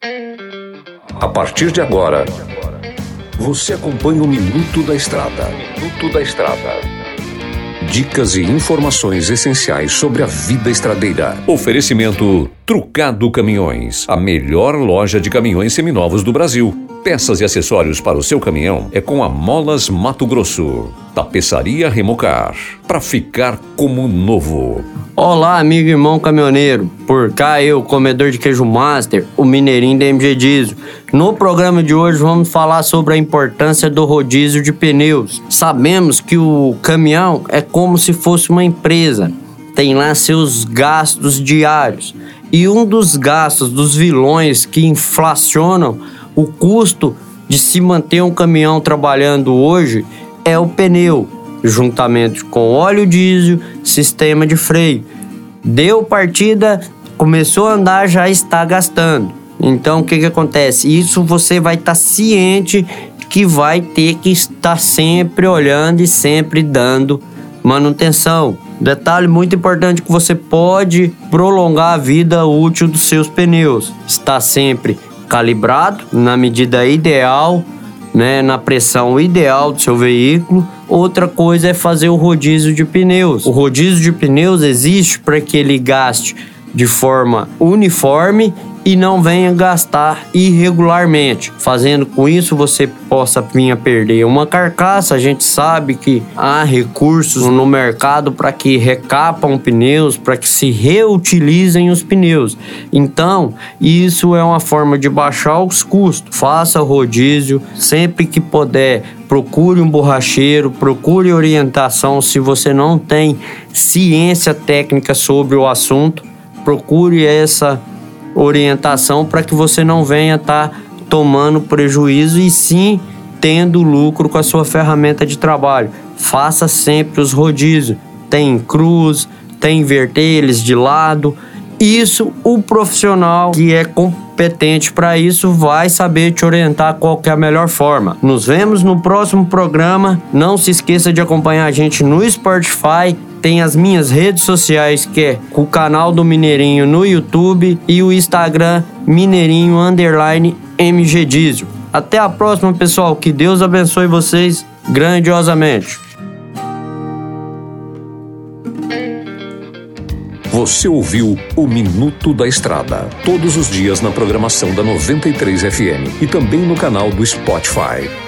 A partir de agora, você acompanha o Minuto da Estrada. Minuto da Estrada. Dicas e informações essenciais sobre a vida estradeira. Oferecimento Trucado Caminhões, a melhor loja de caminhões seminovos do Brasil. Peças e acessórios para o seu caminhão é com a Molas Mato Grosso. Tapeçaria Remocar, para ficar como novo. Olá, amigo e irmão caminhoneiro. Por cá eu, comedor de queijo master, o mineirinho da MG Diesel. No programa de hoje vamos falar sobre a importância do rodízio de pneus. Sabemos que o caminhão é como se fosse uma empresa. Tem lá seus gastos diários. E um dos gastos dos vilões que inflacionam o custo de se manter um caminhão trabalhando hoje é o pneu juntamente com óleo diesel, sistema de freio. Deu partida, começou a andar, já está gastando. Então o que, que acontece? Isso você vai estar tá ciente que vai ter que estar sempre olhando e sempre dando manutenção. Detalhe muito importante que você pode prolongar a vida útil dos seus pneus. Está sempre calibrado na medida ideal né, na pressão ideal do seu veículo. Outra coisa é fazer o rodízio de pneus. O rodízio de pneus existe para que ele gaste de forma uniforme e não venha gastar irregularmente, fazendo com isso você possa vir a perder uma carcaça. A gente sabe que há recursos no mercado para que recapam pneus, para que se reutilizem os pneus. Então, isso é uma forma de baixar os custos. Faça rodízio sempre que puder. Procure um borracheiro, procure orientação se você não tem ciência técnica sobre o assunto. Procure essa orientação para que você não venha estar tá tomando prejuízo e sim tendo lucro com a sua ferramenta de trabalho. Faça sempre os rodízios. Tem cruz, tem inverter eles de lado. Isso, o profissional que é competente para isso vai saber te orientar qual é a melhor forma. Nos vemos no próximo programa. Não se esqueça de acompanhar a gente no Spotify tem as minhas redes sociais, que é o canal do Mineirinho no YouTube e o Instagram Mineirinho Underline MG Diesel. Até a próxima, pessoal. Que Deus abençoe vocês grandiosamente. Você ouviu o Minuto da Estrada, todos os dias na programação da 93 FM e também no canal do Spotify.